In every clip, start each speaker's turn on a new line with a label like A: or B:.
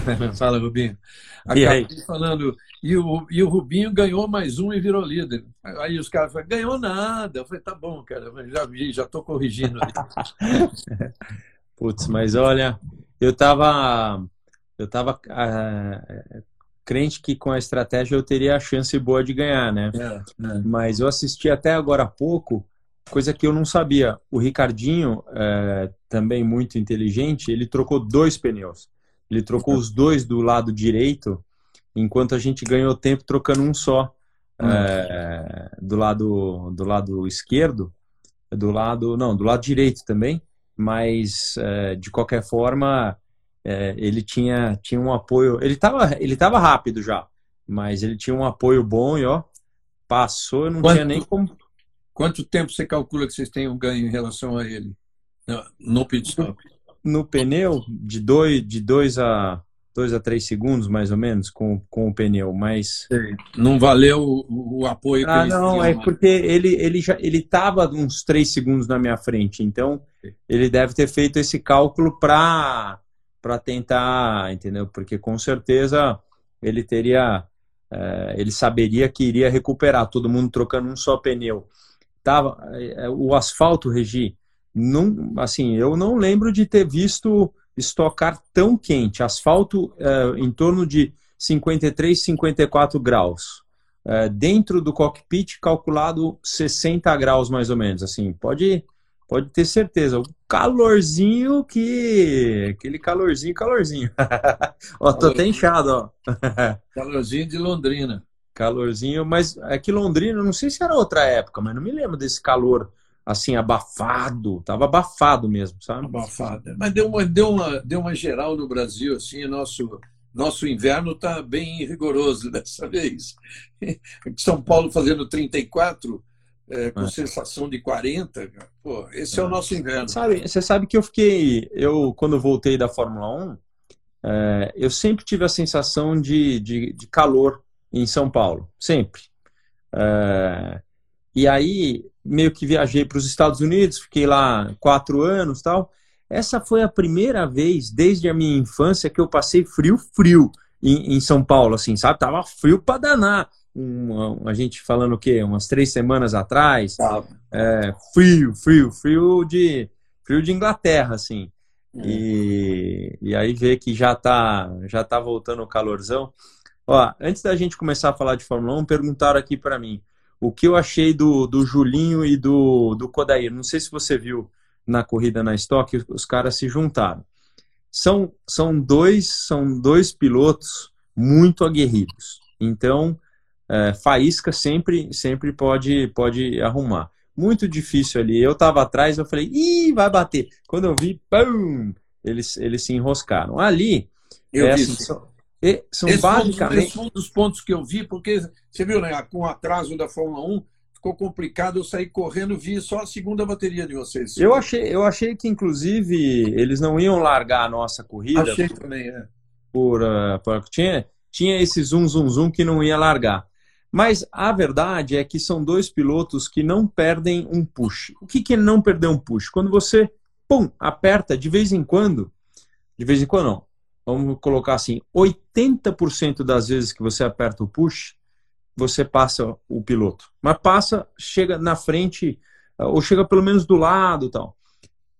A: Fala, Rubinho. Acabei falando, e o, e o Rubinho ganhou mais um e virou líder. Aí os caras falaram, ganhou nada. Eu falei, tá bom, cara, já vi, já estou corrigindo.
B: Putz, mas olha, eu estava eu tava uh, crente que com a estratégia eu teria a chance boa de ganhar, né? É, é. Mas eu assisti até agora há pouco, coisa que eu não sabia. O Ricardinho, é, também muito inteligente, ele trocou dois pneus. Ele trocou os dois do lado direito, enquanto a gente ganhou tempo trocando um só. Hum. É, do lado do lado esquerdo, do lado não, do lado direito também, mas é, de qualquer forma é, ele tinha, tinha um apoio. Ele estava ele tava rápido já, mas ele tinha um apoio bom e ó, passou, eu não quanto, tinha nem como.
A: Quanto tempo você calcula que vocês têm um ganho em relação a ele no pit stop?
B: No pneu, de 2 de dois a dois a três segundos, mais ou menos, com, com o pneu, mas...
A: Não valeu o, o apoio
B: que Ah, não, é porque ele, ele já ele estava uns três segundos na minha frente, então ele deve ter feito esse cálculo para para tentar, entendeu? Porque com certeza ele teria, é, ele saberia que iria recuperar, todo mundo trocando um só pneu. Tava, é, o asfalto, Regi, não, assim, eu não lembro de ter visto estocar tão quente. Asfalto é, em torno de 53, 54 graus. É, dentro do cockpit, calculado 60 graus mais ou menos. Assim, pode pode ter certeza. O calorzinho que. Aquele calorzinho, calorzinho. ó, tô até inchado, ó.
A: calorzinho de Londrina.
B: Calorzinho, mas é que Londrina, não sei se era outra época, mas não me lembro desse calor assim, abafado. Tava abafado mesmo, sabe?
A: Abafado. Mas deu uma, deu uma, deu uma geral no Brasil, assim, nosso. Nosso inverno está bem rigoroso dessa vez. São Paulo fazendo 34, é, com é. sensação de 40, pô, esse é. é. o nosso inverno.
B: Sabe, você sabe que eu fiquei, eu quando voltei da Fórmula 1, é, eu sempre tive a sensação de, de, de calor em São Paulo, sempre. É, e aí, meio que viajei para os Estados Unidos, fiquei lá quatro anos tal. Essa foi a primeira vez desde a minha infância que eu passei frio, frio em, em São Paulo, assim, sabe? Tava frio para danar uma, a gente falando o quê? Umas três semanas atrás. É, frio, frio, frio de frio de Inglaterra, assim. É. E, e aí vê que já tá, já tá voltando o calorzão. Ó, antes da gente começar a falar de Fórmula 1, perguntaram aqui para mim o que eu achei do, do Julinho e do, do Kodair. Não sei se você viu na corrida na Stock, os caras se juntaram. São, são, dois, são dois pilotos muito aguerridos. Então, é, faísca sempre sempre pode pode arrumar. Muito difícil ali. Eu estava atrás, eu falei, ih, vai bater. Quando eu vi, pum, eles, eles se enroscaram. Ali,
A: eu é, vi assim, são, são esse basicamente... esse foi um dos pontos que eu vi, porque você viu, né, com o atraso da Fórmula 1, ficou complicado eu sair correndo, vi só a segunda bateria de vocês.
B: Eu achei, eu achei que, inclusive, eles não iam largar a nossa corrida.
A: Achei por, também, é.
B: Por, uh, por, tinha, tinha esse zoom, zoom, zoom que não ia largar. Mas a verdade é que são dois pilotos que não perdem um push. O que, que é não perder um push? Quando você, pum, aperta de vez em quando, de vez em quando não, vamos colocar assim, 80% das vezes que você aperta o push, você passa o piloto. Mas passa, chega na frente, ou chega pelo menos do lado tal.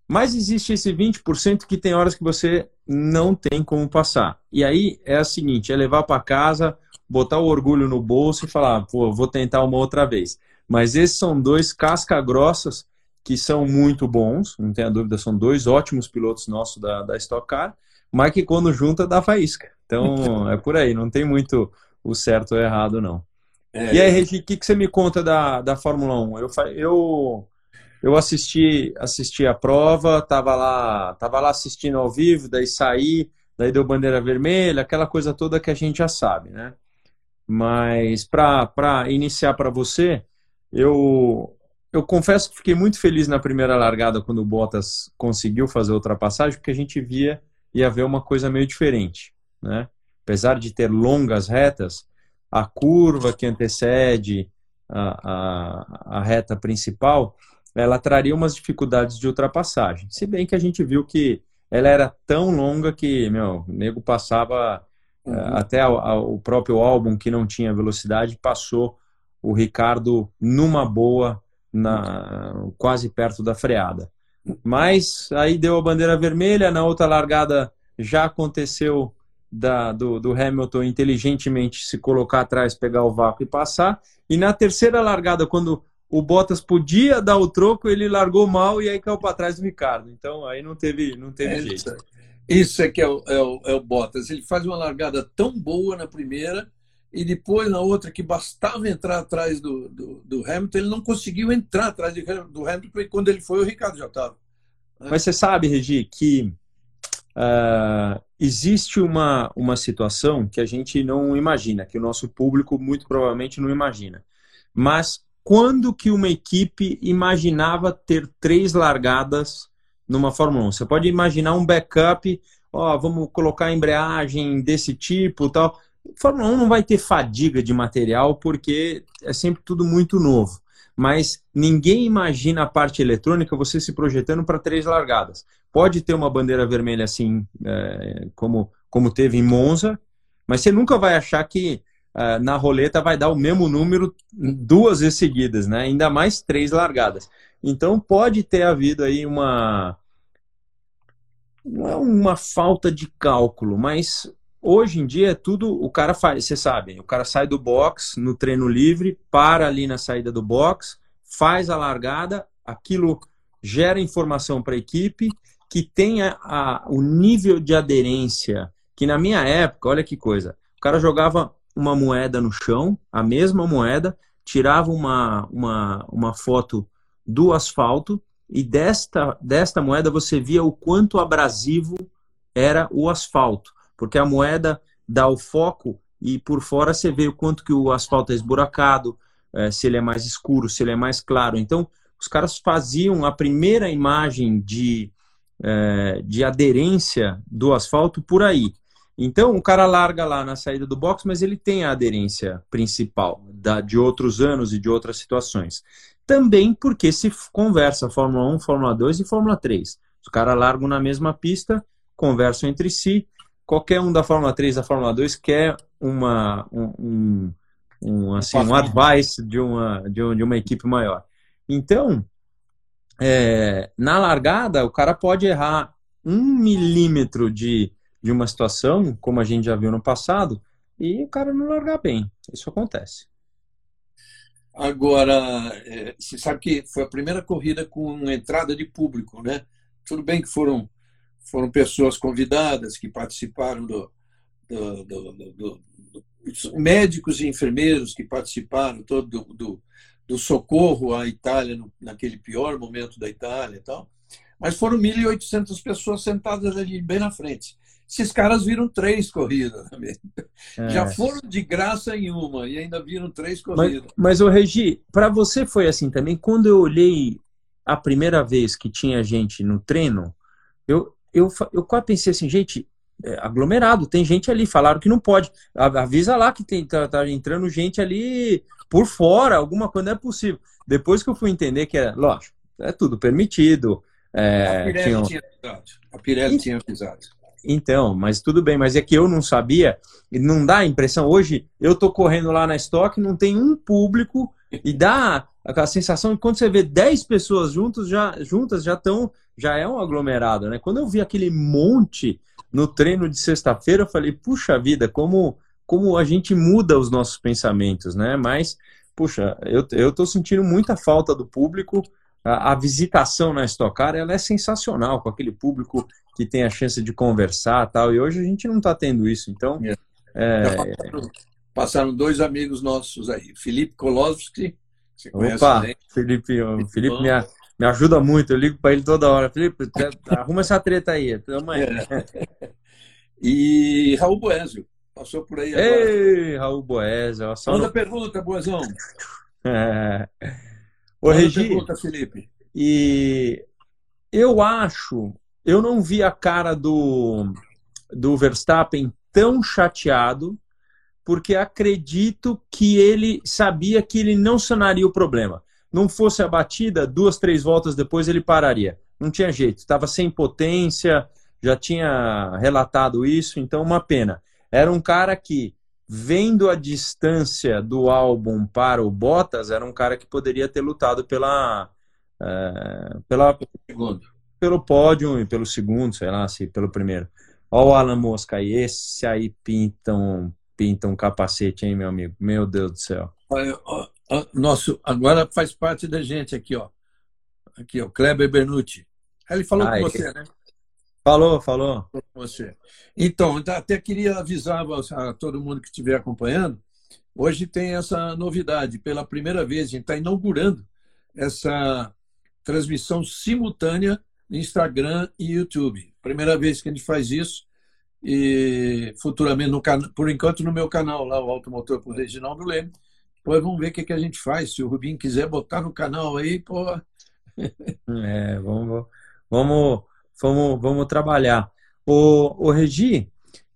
B: Mas existe esse 20% que tem horas que você não tem como passar. E aí é a seguinte, é levar para casa botar o orgulho no bolso e falar, pô, vou tentar uma outra vez. Mas esses são dois casca-grossas que são muito bons, não tenha dúvida, são dois ótimos pilotos nossos da, da Stock Car, mas que quando junta dá faísca. Então é por aí, não tem muito o certo ou errado, não. É... E aí, Regi, o que, que você me conta da, da Fórmula 1? Eu, eu, eu assisti, assisti a prova, tava lá, tava lá assistindo ao vivo, daí saí, daí deu bandeira vermelha, aquela coisa toda que a gente já sabe, né? Mas para iniciar para você, eu, eu confesso que fiquei muito feliz na primeira largada quando o Bottas conseguiu fazer a ultrapassagem, porque a gente via ia ver uma coisa meio diferente. Né? Apesar de ter longas retas, a curva que antecede a, a, a reta principal, ela traria umas dificuldades de ultrapassagem. Se bem que a gente viu que ela era tão longa que, meu, o nego passava uhum. uh, até a, a, o próprio álbum que não tinha velocidade, passou o Ricardo numa boa, na, quase perto da freada. Mas aí deu a bandeira vermelha, na outra largada já aconteceu da, do, do, Hamilton inteligentemente se colocar atrás, pegar o vácuo e passar. E na terceira largada, quando o Bottas podia dar o troco, ele largou mal e aí caiu para trás do Ricardo. Então aí não teve, não teve é, jeito.
A: Isso é que é o, é, o, é o Bottas. Ele faz uma largada tão boa na primeira e depois na outra que bastava entrar atrás do, do, do Hamilton, ele não conseguiu entrar atrás do Hamilton, porque quando ele foi, o Ricardo já estava.
B: Né? Mas você sabe, Regi, que uh, existe uma, uma situação que a gente não imagina, que o nosso público muito provavelmente não imagina. Mas quando que uma equipe imaginava ter três largadas numa Fórmula 1? Você pode imaginar um backup, ó, vamos colocar embreagem desse tipo tal. Fórmula 1 não vai ter fadiga de material porque é sempre tudo muito novo. Mas ninguém imagina a parte eletrônica você se projetando para três largadas. Pode ter uma bandeira vermelha assim, é, como, como teve em Monza, mas você nunca vai achar que é, na roleta vai dar o mesmo número duas vezes seguidas, né? ainda mais três largadas. Então pode ter havido aí uma. Não é uma falta de cálculo, mas Hoje em dia, é tudo o cara faz, você sabe, o cara sai do box no treino livre, para ali na saída do box, faz a largada, aquilo gera informação para a equipe que tenha a, o nível de aderência, que na minha época, olha que coisa, o cara jogava uma moeda no chão, a mesma moeda, tirava uma, uma, uma foto do asfalto e desta, desta moeda você via o quanto abrasivo era o asfalto porque a moeda dá o foco e por fora você vê o quanto que o asfalto é esburacado, é, se ele é mais escuro, se ele é mais claro. Então, os caras faziam a primeira imagem de, é, de aderência do asfalto por aí. Então, o cara larga lá na saída do box, mas ele tem a aderência principal da, de outros anos e de outras situações. Também porque se conversa Fórmula 1, Fórmula 2 e Fórmula 3. Os caras largam na mesma pista, conversam entre si, qualquer um da Fórmula 3 da Fórmula 2 quer uma, um, um, assim, um advice de uma, de, uma equipe maior. Então, é, na largada, o cara pode errar um milímetro de, de uma situação, como a gente já viu no passado, e o cara não largar bem. Isso acontece.
A: Agora, é, você sabe que foi a primeira corrida com entrada de público, né? Tudo bem que foram foram pessoas convidadas que participaram do, do, do, do, médicos e enfermeiros que participaram todo do, do, socorro à Itália no, naquele pior momento da Itália e tal. Mas foram 1.800 pessoas sentadas ali bem na frente. Esses caras viram três corridas. É. Já foram de graça em uma e ainda viram três corridas.
B: Mas, mas o Regi, para você foi assim também? Quando eu olhei a primeira vez que tinha gente no treino, eu, eu, eu pensei assim, gente, é aglomerado, tem gente ali, falaram que não pode. Avisa lá que tem, tá, tá, entrando gente ali por fora, alguma coisa não é possível. Depois que eu fui entender que era, lógico, é tudo permitido. É,
A: a Pirelli tinha, tinha avisado. A Pirelli e, tinha avisado.
B: Então, mas tudo bem, mas é que eu não sabia, e não dá a impressão. Hoje eu tô correndo lá na estoque, não tem um público, e dá aquela sensação de quando você vê 10 pessoas juntos, já, juntas já estão já é um aglomerado, né? Quando eu vi aquele monte no treino de sexta-feira, eu falei, puxa vida, como, como a gente muda os nossos pensamentos, né? Mas, puxa, eu, eu tô sentindo muita falta do público. A, a visitação na Stock Car, ela é sensacional, com aquele público que tem a chance de conversar tal. E hoje a gente não está tendo isso, então... É.
A: É... Passaram, passaram, dois amigos nossos aí, Felipe Kolowski,
B: você Opa, Felipe, o Felipe me, me ajuda muito, eu ligo para ele toda hora. Felipe, arruma essa treta aí, tamo aí. É.
A: E Raul Boésio, passou por aí agora.
B: Ei, Raul Boésio.
A: Só Manda no... pergunta, Boezão.
B: É. Ô, Manda Regi, pergunta, Felipe. E eu acho, eu não vi a cara do, do Verstappen tão chateado, porque acredito que ele sabia que ele não sanaria o problema não fosse a batida, duas, três voltas depois ele pararia. Não tinha jeito, estava sem potência, já tinha relatado isso, então uma pena. Era um cara que, vendo a distância do álbum para o Bottas, era um cara que poderia ter lutado pela, é, pela pelo pódio e pelo segundo, sei lá, se pelo primeiro. Olha o Alan Mosca aí, esse aí pintam pinta um capacete, hein, meu amigo? Meu Deus do céu.
A: Nosso, agora faz parte da gente aqui, ó. Aqui, ó, Kleber Bernucci. Ele falou Ai, com você, que... né?
B: Falou, falou.
A: Você. Então, até queria avisar a todo mundo que estiver acompanhando. Hoje tem essa novidade. Pela primeira vez, a gente está inaugurando essa transmissão simultânea no Instagram e YouTube. Primeira vez que a gente faz isso e futuramente, no can... por enquanto, no meu canal lá, o Automotor por Reginaldo Leme. Depois vamos ver o que, que a gente faz. Se o Rubinho quiser botar no canal aí, pô.
B: é, vamos, vamos, vamos, vamos trabalhar. O, o Regi,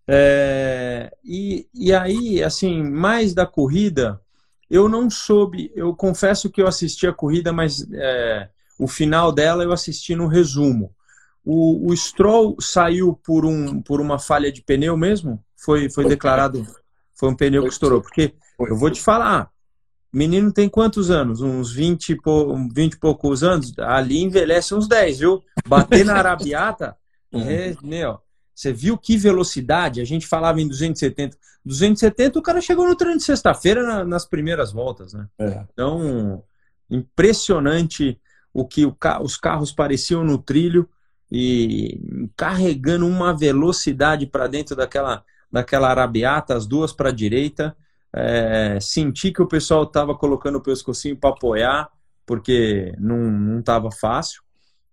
B: é, e, e aí, assim, mais da corrida, eu não soube, eu confesso que eu assisti a corrida, mas é, o final dela eu assisti no resumo. O, o Stroll saiu por, um, por uma falha de pneu mesmo? Foi, foi declarado. Foi um pneu que estourou. Porque eu vou te falar, menino tem quantos anos? Uns 20 e, pou, 20 e poucos anos? Ali envelhece uns 10, viu? Bater na arabiata, é, meu, você viu que velocidade? A gente falava em 270. 270, o cara chegou no treino de sexta-feira na, nas primeiras voltas, né? É. Então, impressionante o que o, os carros pareciam no trilho e carregando uma velocidade para dentro daquela, daquela arabiata, as duas para a direita. É, senti que o pessoal estava colocando o pescocinho para apoiar, porque não estava fácil.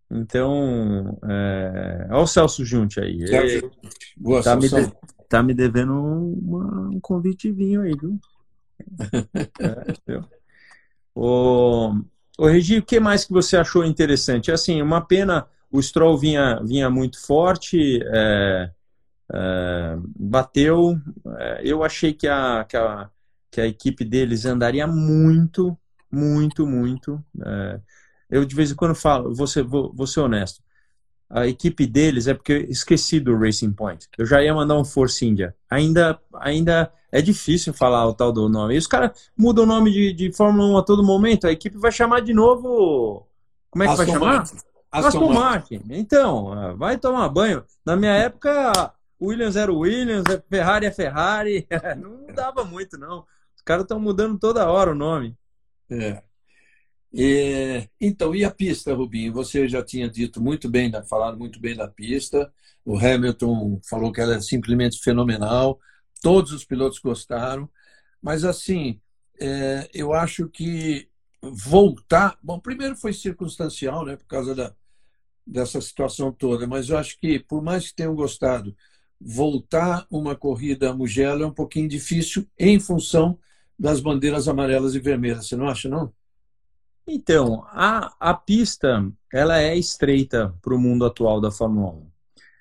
B: Então, é... olha o Celso Junte aí. Ele, Boa, tá, me de... tá me devendo uma... um convite vinho aí, viu? é, o... o Regi, o que mais que você achou interessante? Assim, uma pena o Stroll vinha, vinha muito forte, é, é, bateu. É, eu achei que a, que, a, que a equipe deles andaria muito, muito, muito. É, eu de vez em quando falo, vou ser, vou, vou ser honesto. A equipe deles é porque eu esqueci do Racing Point. Eu já ia mandar um Force India. Ainda, ainda é difícil falar o tal do nome. E os caras mudam o nome de, de Fórmula 1 a todo momento. A equipe vai chamar de novo. Como é que Aston vai chamar? Martin. Aston, Martin. Então, ah, vai tomar banho. Na minha época, Williams era Williams, é Ferrari é Ferrari. Não dava muito, não. Os caras estão mudando toda hora o nome.
A: É. E, então, e a pista, Rubinho? Você já tinha dito muito bem, falado muito bem da pista. O Hamilton falou que ela é simplesmente fenomenal. Todos os pilotos gostaram. Mas, assim, é, eu acho que voltar. Bom, primeiro foi circunstancial, né, por causa da, dessa situação toda, mas eu acho que, por mais que tenham gostado, voltar uma corrida a Mugello é um pouquinho difícil em função das bandeiras amarelas e vermelhas. Você não acha, não?
B: Então, a, a pista ela é estreita para o mundo atual da Fórmula 1.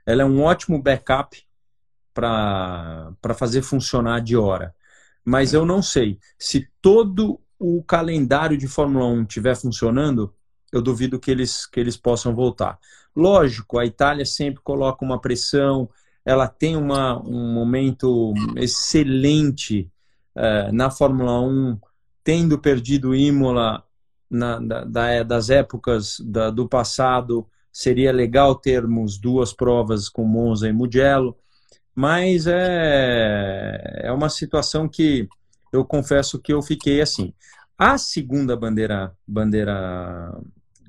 B: Ela é um ótimo backup para fazer funcionar de hora. Mas eu não sei se todo o calendário de Fórmula 1 estiver funcionando, eu duvido que eles, que eles possam voltar. Lógico, a Itália sempre coloca uma pressão, ela tem uma, um momento excelente uh, na Fórmula 1, tendo perdido Imola na, da, da, das épocas da, do passado, seria legal termos duas provas com Monza e Mugello, mas é, é uma situação que eu confesso que eu fiquei assim. A segunda bandeira, bandeira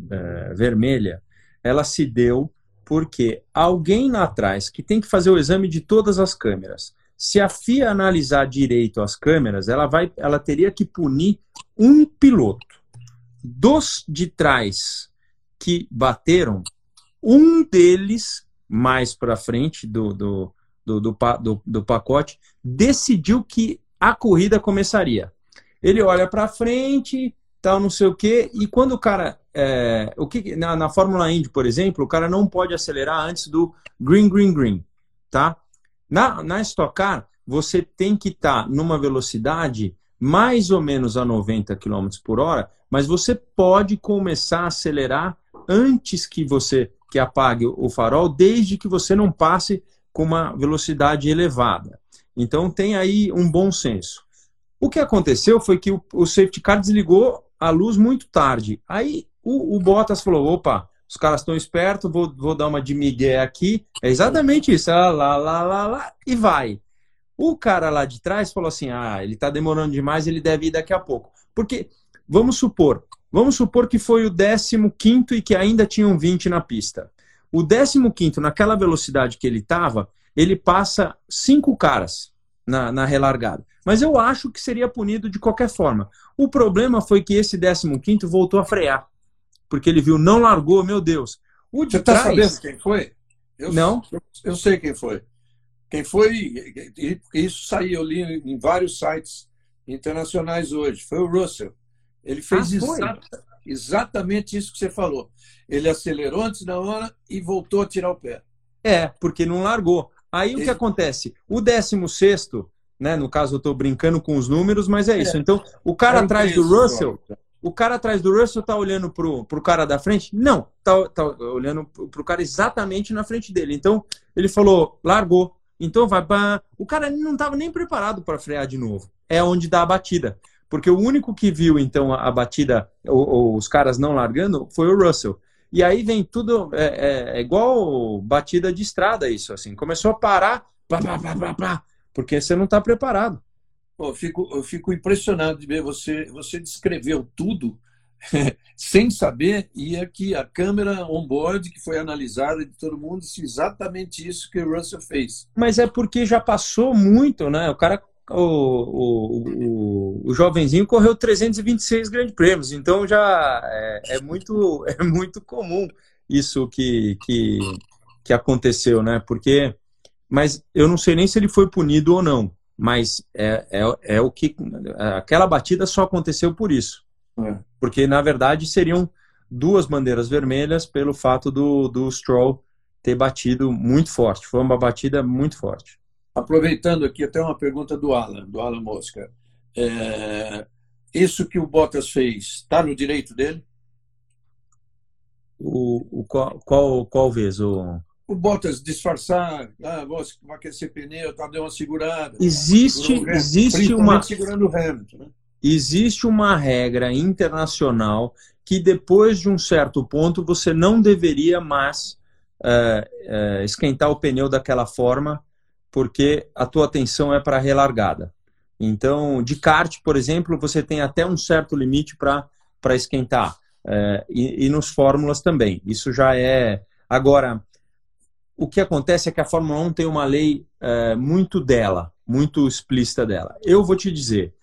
B: é, vermelha, ela se deu porque alguém lá atrás que tem que fazer o exame de todas as câmeras. Se a FIA analisar direito as câmeras, ela vai, ela teria que punir um piloto. Dos de trás que bateram, um deles mais para frente do, do, do, do, do, do pacote decidiu que a corrida começaria. Ele olha para frente, tal, não sei o quê, e quando o cara. É, o que, na, na Fórmula Indy, por exemplo, o cara não pode acelerar antes do green, green, green. Tá? Na, na Stock Car, você tem que estar tá numa velocidade mais ou menos a 90 km por hora, mas você pode começar a acelerar antes que você que apague o farol, desde que você não passe com uma velocidade elevada. Então tem aí um bom senso. O que aconteceu foi que o, o safety car desligou a luz muito tarde. Aí o, o Bottas falou: opa, os caras estão espertos, vou, vou dar uma de migué aqui. É exatamente isso. Ah, lá, lá, lá, lá, e vai. O cara lá de trás falou assim: ah, ele está demorando demais, ele deve ir daqui a pouco. Porque, vamos supor, vamos supor que foi o 15 e que ainda tinham 20 na pista. O 15, naquela velocidade que ele estava, ele passa cinco caras na, na relargada. Mas eu acho que seria punido de qualquer forma. O problema foi que esse 15 voltou a frear. Porque ele viu, não largou, meu Deus.
A: O de Você está trás... sabendo quem foi?
B: Eu, não.
A: Eu, eu, sei quem foi. Quem foi, isso saiu ali em vários sites internacionais hoje. Foi o Russell. Ele fez ah, exatamente isso que você falou. Ele acelerou antes da hora e voltou a tirar o pé.
B: É, porque não largou. Aí o que acontece? O 16 né? No caso, eu estou brincando com os números, mas é isso. É. Então, o cara é atrás do Russell, o cara atrás do Russell está olhando pro, pro cara da frente? Não, tá, tá olhando pro cara exatamente na frente dele. Então, ele falou, largou. Então vai para. O cara não estava nem preparado para frear de novo. É onde dá a batida. Porque o único que viu, então, a, batida, ou, ou os caras não largando, foi o Russell. E aí vem tudo, é, é, é igual batida de estrada, isso, assim. Começou a parar, pá, pá, pá, pá, pá, porque você não está preparado.
A: Pô, eu, fico, eu fico impressionado de ver você, você descreveu tudo sem saber, e aqui a câmera on-board que foi analisada de todo mundo disse exatamente isso que o Russell fez.
B: Mas é porque já passou muito, né? O cara, o, o, o, o jovenzinho correu 326 grandes prêmios, então já é, é, muito, é muito comum isso que, que, que aconteceu, né? Porque mas eu não sei nem se ele foi punido ou não. Mas é, é, é o que. Aquela batida só aconteceu por isso. É. Porque, na verdade, seriam duas bandeiras vermelhas pelo fato do, do Stroll ter batido muito forte. Foi uma batida muito forte.
A: Aproveitando aqui, até uma pergunta do Alan, do Alan Mosca. É, isso que o Bottas fez, está no direito dele?
B: O, o qual, qual, qual vez? O
A: o Bottas disfarçar, ah, vou aquecer pneu, tá, deu uma segurada.
B: Existe, existe uma
A: segurando o Hamilton, né?
B: Existe uma regra internacional que depois de um certo ponto você não deveria mais é, é, esquentar o pneu daquela forma, porque a tua atenção é para a relargada. Então, de kart, por exemplo, você tem até um certo limite para esquentar. É, e, e nos fórmulas também. Isso já é. Agora, o que acontece é que a Fórmula 1 tem uma lei é, muito dela, muito explícita dela. Eu vou te dizer,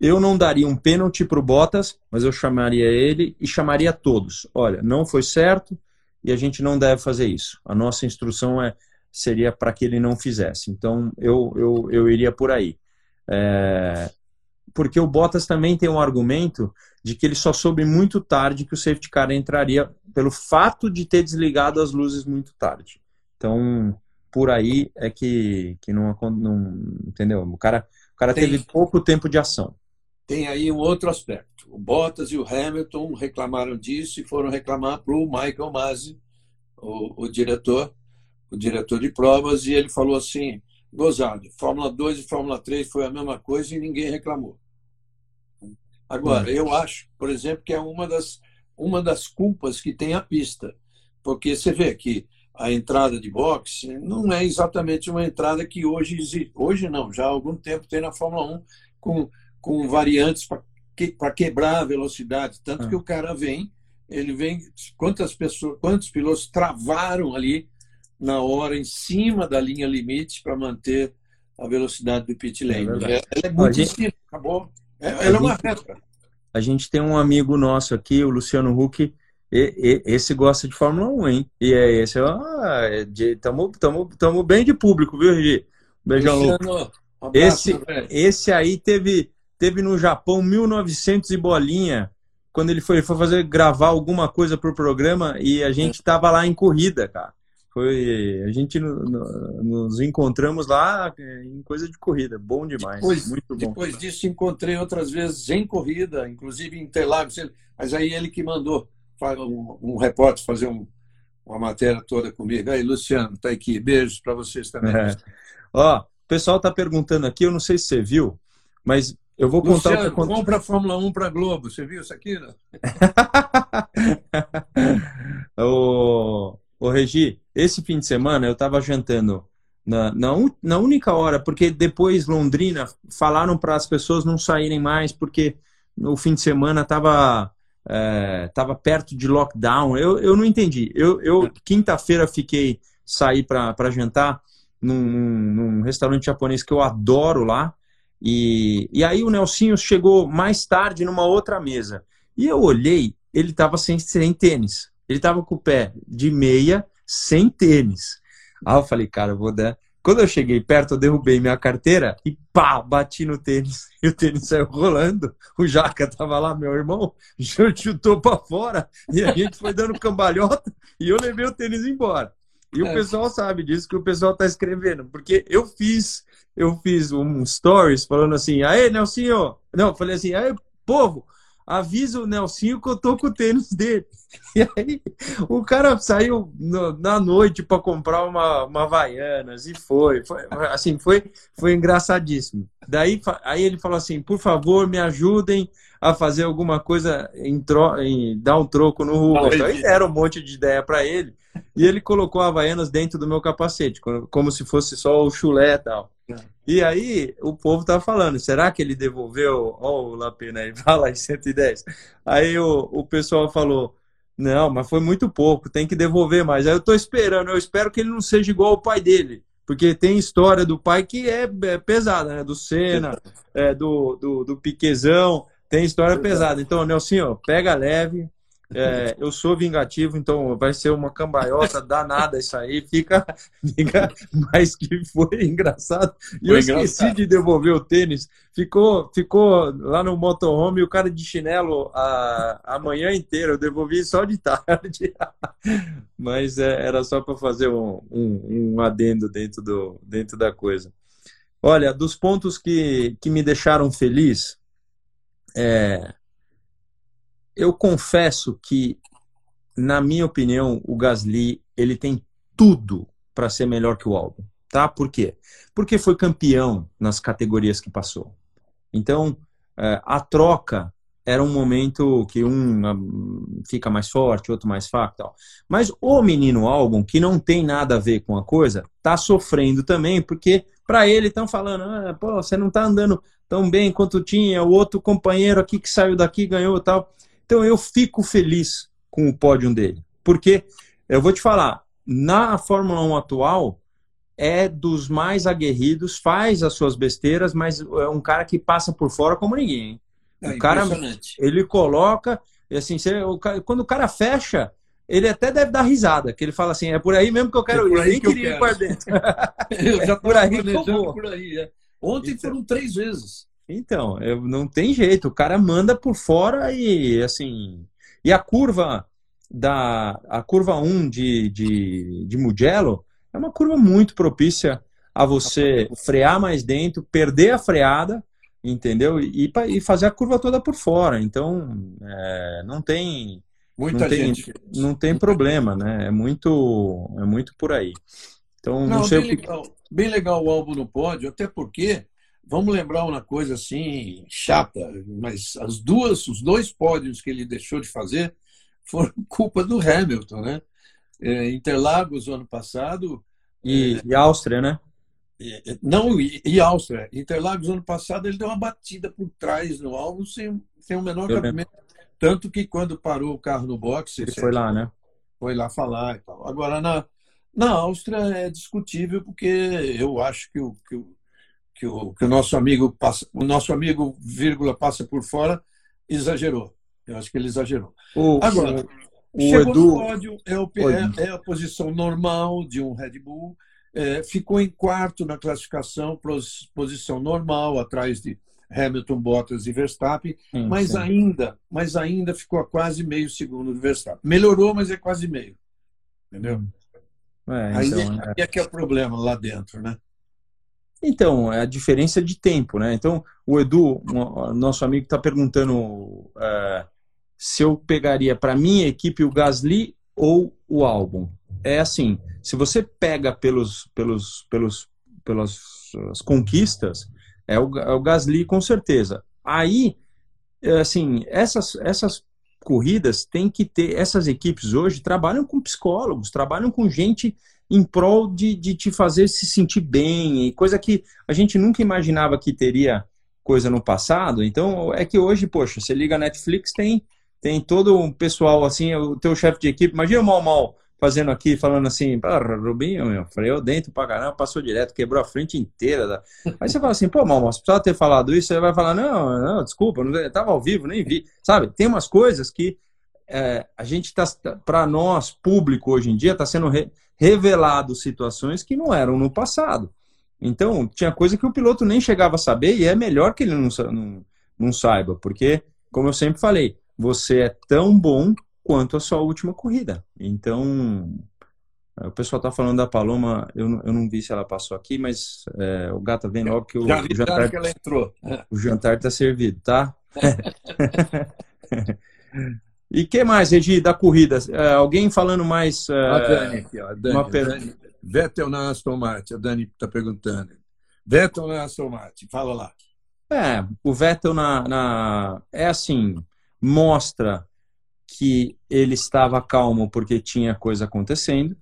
B: eu não daria um pênalti para o Bottas, mas eu chamaria ele e chamaria todos. Olha, não foi certo e a gente não deve fazer isso. A nossa instrução é, seria para que ele não fizesse. Então, eu, eu, eu iria por aí. É, porque o Bottas também tem um argumento de que ele só soube muito tarde que o safety car entraria pelo fato de ter desligado as luzes muito tarde. Então, por aí é que, que não, não entendeu? O cara, o cara tem, teve pouco tempo de ação.
A: Tem aí um outro aspecto. O Bottas e o Hamilton reclamaram disso e foram reclamar para o Michael Masi, o, o diretor, o diretor de provas, e ele falou assim: gozado, Fórmula 2 e Fórmula 3 foi a mesma coisa e ninguém reclamou. Agora, eu acho, por exemplo, que é uma das, uma das culpas que tem a pista. Porque você vê que a entrada de boxe não é exatamente uma entrada que hoje existe. Hoje não, já há algum tempo tem na Fórmula 1 com, com variantes para que, quebrar a velocidade. Tanto ah. que o cara vem, ele vem. Quantas pessoas, quantos pilotos travaram ali na hora, em cima da linha limite, para manter a velocidade do pit lane. É ela é muito gente, acabou. É, ela é uma reta.
B: A gente tem um amigo nosso aqui, o Luciano Huck, e, e, esse gosta de Fórmula 1, hein? E é esse, ah, é tamo bem de público, viu, Gi? Beijão, Luciano, um esse, esse aí teve, teve no Japão 1900 e bolinha, quando ele foi, ele foi fazer, gravar alguma coisa pro programa e a gente tava lá em corrida, cara. Foi, a gente no, no, nos encontramos lá em coisa de corrida, bom demais,
A: depois,
B: muito bom.
A: Depois disso encontrei outras vezes em corrida, inclusive em Interlagos, mas aí ele que mandou um, um repórter fazer um, uma matéria toda comigo. Aí, Luciano, está aqui. Beijos para vocês também. É.
B: Ó, o pessoal está perguntando aqui, eu não sei se você viu, mas eu vou contar
A: Luciano, o que aconteceu. Compra a Fórmula 1 para Globo. Você viu isso aqui?
B: o, o Regi, esse fim de semana eu estava jantando na, na, na, única hora, porque depois Londrina falaram para as pessoas não saírem mais, porque no fim de semana estava é, tava perto de lockdown. Eu, eu não entendi. Eu, eu quinta-feira fiquei sair para jantar num, num, restaurante japonês que eu adoro lá. E, e aí o Nelsinho chegou mais tarde numa outra mesa. E eu olhei, ele estava sem, sem tênis. Ele estava com o pé de meia, sem tênis. Aí eu falei, cara, eu vou dar. Quando eu cheguei perto, eu derrubei minha carteira e pá, bati no tênis. E o tênis saiu rolando. O Jaca tava lá, meu irmão, chutou para fora. E a gente foi dando cambalhota e eu levei o tênis embora. E o é. pessoal sabe disso que o pessoal tá escrevendo, porque eu fiz, eu fiz um stories falando assim: "Aê, Nelsinho". Não, falei assim: "Aê, povo, avisa o Nelsinho que eu tô com o tênis dele. E aí o cara saiu no, na noite para comprar uma, uma Havaianas e foi, foi. Assim, foi, foi engraçadíssimo. Daí aí ele falou assim: por favor, me ajudem a fazer alguma coisa em, tro em dar um troco no Rubens. Aí deram um monte de ideia para ele. E ele colocou a Havaianas dentro do meu capacete, como se fosse só o chulé e tal. E aí o povo tá falando, será que ele devolveu? Ó, oh, o Lapena aí, fala aí 110. Aí o, o pessoal falou, não, mas foi muito pouco, tem que devolver mais. Aí eu tô esperando, eu espero que ele não seja igual ao pai dele. Porque tem história do pai que é, é pesada, né? Do Senna, é, do, do, do Piquezão, tem história pesada. Então, Nelson, pega leve, é, eu sou vingativo, então vai ser uma cambaiota danada isso aí. Fica, fica mas que foi engraçado. E eu engraçado. esqueci de devolver o tênis. Ficou, ficou lá no motorhome o cara de chinelo a, a manhã inteira. Eu devolvi só de tarde. mas é, era só para fazer um, um, um adendo dentro, do, dentro da coisa. Olha, dos pontos que, que me deixaram feliz, é, eu confesso que, na minha opinião, o Gasly ele tem tudo para ser melhor que o Albon, tá? Por quê? Porque foi campeão nas categorias que passou. Então, é, a troca era um momento que um fica mais forte, outro mais fraco, tal. Mas o menino Albon, que não tem nada a ver com a coisa, tá sofrendo também, porque para ele estão falando, ah, pô, você não tá andando tão bem quanto tinha, o outro companheiro aqui que saiu daqui ganhou, tal. Então eu fico feliz com o pódio dele, porque eu vou te falar, na Fórmula 1 atual é dos mais aguerridos, faz as suas besteiras, mas é um cara que passa por fora como ninguém. É, o cara ele coloca, assim, você, o, quando o cara fecha, ele até deve dar risada, que ele fala assim, é por aí mesmo que eu quero é ir, eu nem queria ir para dentro.
A: eu já por aí, por aí. É. Ontem então, foram três vezes.
B: Então, eu, não tem jeito. O cara manda por fora e assim. E a curva da a curva 1 de, de, de Mugello é uma curva muito propícia a você frear mais dentro, perder a freada, entendeu? E, e fazer a curva toda por fora. Então, é, não tem.
A: Muita
B: não
A: gente.
B: Tem, não tem problema, né? É muito, é muito por aí. Então, não, não sei
A: bem, o que... legal, bem legal o álbum no pódio, até porque Vamos lembrar uma coisa assim chata, mas as duas, os dois pódios que ele deixou de fazer foram culpa do Hamilton, né? É, Interlagos ano passado
B: e, é, e Áustria, né?
A: É, não e, e, Áustria. Interlagos ano passado ele deu uma batida por trás no álbum sem, sem o menor cabimento. Tanto que quando parou o carro no boxe,
B: ele foi lá, né?
A: Foi lá falar e tal. Agora na na Áustria é discutível porque eu acho que o, que o que o, que o nosso amigo passa, o nosso amigo vírgula passa por fora exagerou. Eu acho que ele exagerou. O, Agora, o, chegou Edu... no pódio, é, o, é, é, a posição normal de um Red Bull. É, ficou em quarto na classificação, posição normal, atrás de Hamilton, Bottas e Verstappen, mas sim. ainda, mas ainda ficou a quase meio segundo do Verstappen. Melhorou, mas é quase meio. Entendeu? É, então, aí, é, aí é que é o problema lá dentro, né?
B: Então, é a diferença de tempo, né? Então, o Edu, nosso amigo, está perguntando uh, se eu pegaria para minha equipe o Gasly ou o álbum. É assim, se você pega pelos, pelos, pelos, pelas conquistas, é o, é o Gasly com certeza. Aí, assim, essas, essas corridas têm que ter, essas equipes hoje trabalham com psicólogos, trabalham com gente em prol de, de te fazer se sentir bem, e coisa que a gente nunca imaginava que teria coisa no passado. Então, é que hoje, poxa, você liga a Netflix, tem, tem todo um pessoal assim, o teu chefe de equipe, imagina o Mal Mal fazendo aqui, falando assim, Rubinho, meu, freou dentro pra caramba, passou direto, quebrou a frente inteira. Da... Aí você fala assim, pô, Mal Mal, você precisava ter falado isso, você vai falar, não, não, desculpa, não tava ao vivo, nem vi. Sabe, tem umas coisas que é, a gente tá, para nós, público hoje em dia, está sendo re, revelado situações que não eram no passado. Então, tinha coisa que o piloto nem chegava a saber e é melhor que ele não, não, não saiba, porque, como eu sempre falei, você é tão bom quanto a sua última corrida. Então, o pessoal está falando da Paloma, eu não, eu não vi se ela passou aqui, mas é, o gato vem logo que o,
A: Já vi
B: o jantar,
A: que ela entrou.
B: O jantar está servido, tá? e que mais, Regi, da corrida? É, alguém falando mais? É,
A: a Dani aqui, ó, a Dani,
B: uma per...
A: Dani, Vettel na Aston Martin, a Dani está perguntando. Vettel na Aston Martin, fala lá.
B: É, o Vettel na, na é assim, mostra que ele estava calmo porque tinha coisa acontecendo.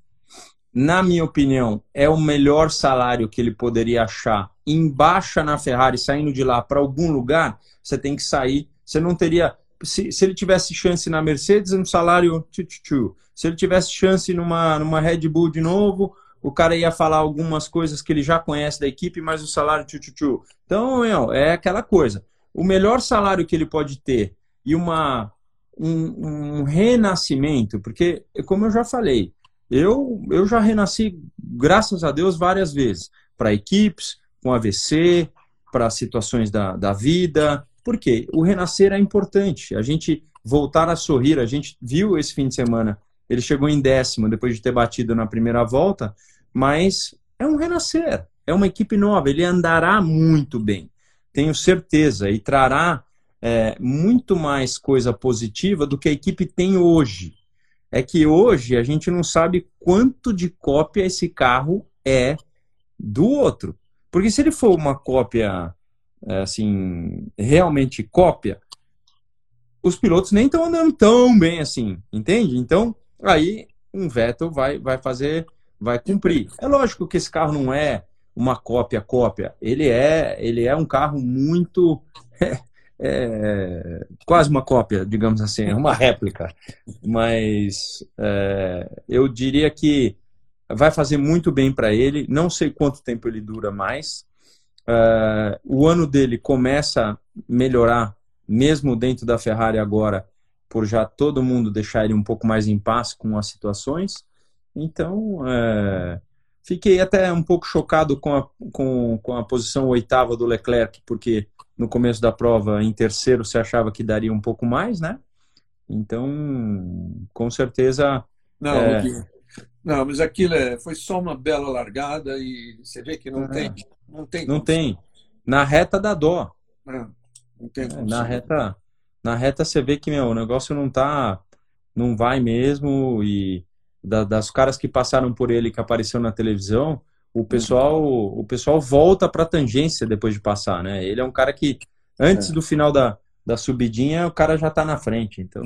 B: Na minha opinião, é o melhor salário que ele poderia achar. Embaixo na Ferrari, saindo de lá para algum lugar, você tem que sair. Você não teria. Se, se ele tivesse chance na Mercedes, um salário. Tchu, tchu, tchu. Se ele tivesse chance numa, numa Red Bull de novo, o cara ia falar algumas coisas que ele já conhece da equipe, mas o salário tchu, tchu, tchu. Então, meu, é aquela coisa. O melhor salário que ele pode ter e uma um, um renascimento, porque, como eu já falei, eu, eu já renasci, graças a Deus, várias vezes, para equipes, com AVC, para situações da, da vida, porque o renascer é importante, a gente voltar a sorrir, a gente viu esse fim de semana, ele chegou em décimo depois de ter batido na primeira volta, mas é um renascer, é uma equipe nova, ele andará muito bem, tenho certeza, e trará é, muito mais coisa positiva do que a equipe tem hoje. É que hoje a gente não sabe quanto de cópia esse carro é do outro. Porque se ele for uma cópia, assim, realmente cópia, os pilotos nem estão andando tão bem assim, entende? Então, aí um Vettel vai, vai fazer, vai cumprir. É lógico que esse carro não é uma cópia cópia, ele é, ele é um carro muito é, quase uma cópia, digamos assim, uma réplica. Mas é, eu diria que vai fazer muito bem para ele. Não sei quanto tempo ele dura mais. É, o ano dele começa a melhorar, mesmo dentro da Ferrari agora, por já todo mundo deixar ele um pouco mais em paz com as situações. Então, é, fiquei até um pouco chocado com a, com, com a posição oitava do Leclerc, porque no começo da prova, em terceiro, você achava que daria um pouco mais, né? Então, com certeza.
A: Não, é... não mas aquilo é, foi só uma bela largada e você vê que não é. tem. Não tem.
B: Não tem. Na reta da dó.
A: Não, não tem
B: é, na reta, na reta você vê que meu, o negócio não tá. Não vai mesmo. E da, das caras que passaram por ele, que apareceu na televisão, o pessoal, o pessoal volta para a tangência depois de passar, né? Ele é um cara que antes é. do final da, da subidinha o cara já está na frente. Então,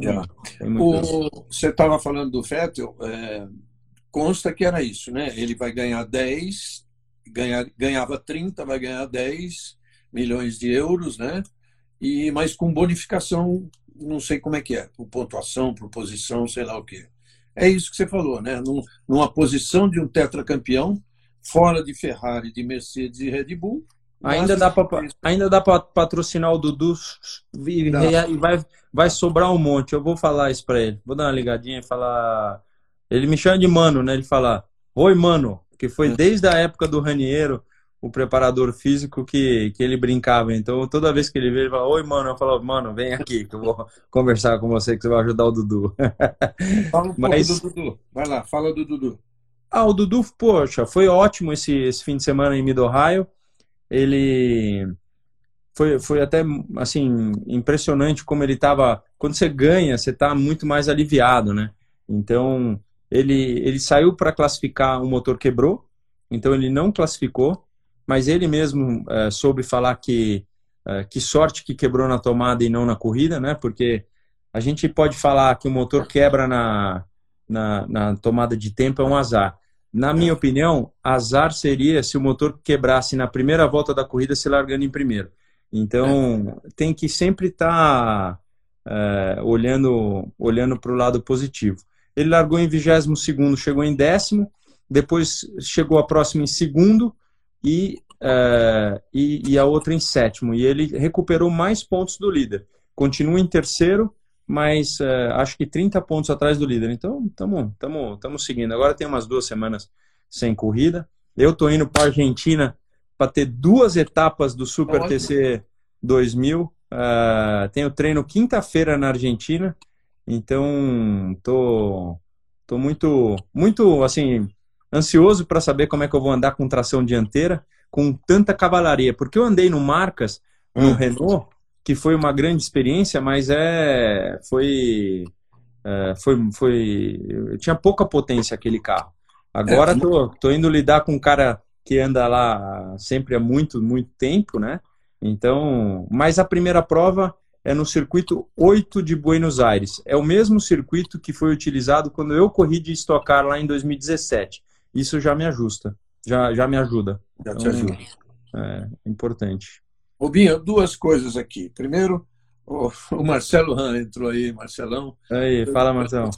A: o, você estava falando do Vettel, é, consta que era isso, né? Ele vai ganhar 10, ganha, ganhava 30, vai ganhar 10 milhões de euros, né? E mas com bonificação, não sei como é que é, por pontuação, por posição, sei lá o que. É isso que você falou, né? Num, numa posição de um tetracampeão, fora de Ferrari, de Mercedes e Red Bull.
B: Ainda dá, pra, ainda dá para patrocinar o Dudu e, e, vai, vai sobrar um monte. Eu vou falar isso para ele. Vou dar uma ligadinha e falar. Ele me chama de mano, né? Ele fala: Oi, mano. Que foi desde a época do Raniero, o preparador físico, que, que ele brincava. Então, toda vez que ele vê, ele fala: Oi, mano. Eu falo: Mano, vem aqui, que eu vou conversar com você, que você vai ajudar o Dudu.
A: Fala um Mas... pouco do Dudu. Vai lá, fala do Dudu.
B: Ah, o Dudu, poxa, foi ótimo esse, esse fim de semana em Mid-Ohio. Ele foi, foi até assim impressionante como ele estava. Quando você ganha, você está muito mais aliviado, né? Então ele, ele saiu para classificar, o motor quebrou, então ele não classificou, mas ele mesmo é, soube falar que é, que sorte que quebrou na tomada e não na corrida, né? Porque a gente pode falar que o motor quebra na, na, na tomada de tempo é um azar. Na minha opinião, azar seria se o motor quebrasse na primeira volta da corrida se largando em primeiro. Então, é. tem que sempre estar tá, é, olhando olhando para o lado positivo. Ele largou em 22 segundo, chegou em décimo, depois chegou a próxima em segundo e, é, e, e, a outra em sétimo. E ele recuperou mais pontos do líder. Continua em terceiro, mas é, acho que 30 pontos atrás do líder. Então, estamos seguindo. Agora tem umas duas semanas sem corrida. Eu estou indo para a Argentina para ter duas etapas do Super TC 2000. Uh, tenho treino quinta-feira na Argentina. Então, tô, tô muito, muito assim ansioso para saber como é que eu vou andar com tração dianteira com tanta cavalaria, porque eu andei no Marcas, no hum. Renault, que foi uma grande experiência, mas é foi é, foi foi tinha pouca potência aquele carro. Agora é, tô, tô indo lidar com um cara que anda lá sempre há muito muito tempo, né? Então, mas a primeira prova é no circuito 8 de Buenos Aires. É o mesmo circuito que foi utilizado quando eu corri de Stock Car lá em 2017 isso já me ajusta, já, já me ajuda.
A: Já te então, ajuda.
B: É importante.
A: Rubinho, duas coisas aqui. Primeiro, o, Marcelo Han entrou aí, Marcelão.
B: Aí, fala, Marcelo.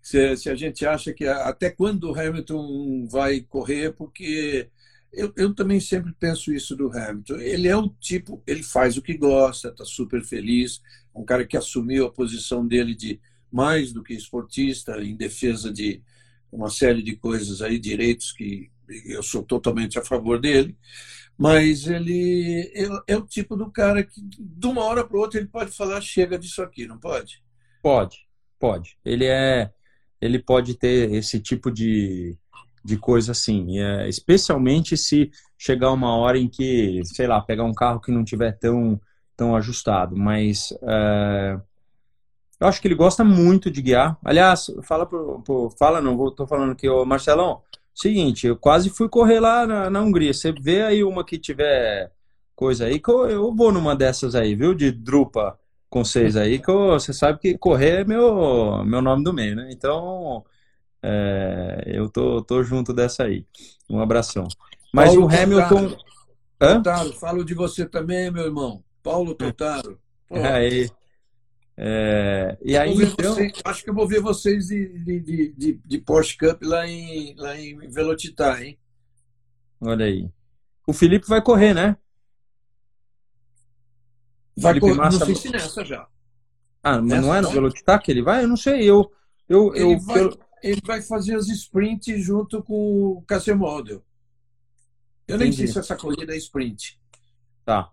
A: Se, se, a gente acha que até quando o Hamilton vai correr, porque eu, eu também sempre penso isso do Hamilton. Ele é o tipo, ele faz o que gosta, está super feliz, um cara que assumiu a posição dele de mais do que esportista em defesa de, uma série de coisas aí, direitos que eu sou totalmente a favor dele, mas ele é, é o tipo do cara que, de uma hora para outra, ele pode falar: chega disso aqui, não pode?
B: Pode, pode. Ele é. Ele pode ter esse tipo de, de coisa assim, é, especialmente se chegar uma hora em que, sei lá, pegar um carro que não tiver tão, tão ajustado, mas é, eu acho que ele gosta muito de guiar. Aliás, fala pro, pro fala não, tô falando que o Marcelão, seguinte, eu quase fui correr lá na, na Hungria. Você vê aí uma que tiver coisa aí que eu, eu vou numa dessas aí, viu? De drupa com vocês aí, que eu, você sabe que correr é meu meu nome do meio, né? Então, é, eu tô, tô junto dessa aí. Um abração. Mas Paulo o Hamilton.
A: Totaro, Totaro, falo de você também, meu irmão. Paulo Totaro.
B: Pô. Aí. É, e aí, então...
A: Acho que eu vou ver vocês de, de, de, de, Porsche Cup lá em, lá em Velocitar, hein?
B: Olha aí. O Felipe vai correr, né?
A: Vai correr, Massa... não sei se nessa já.
B: Ah, mas não é no Velocitar que ele vai? Eu não sei, eu... eu,
A: ele,
B: eu,
A: vai, eu... ele vai fazer as sprints junto com o Model. Eu nem sei se essa corrida é sprint.
B: Tá.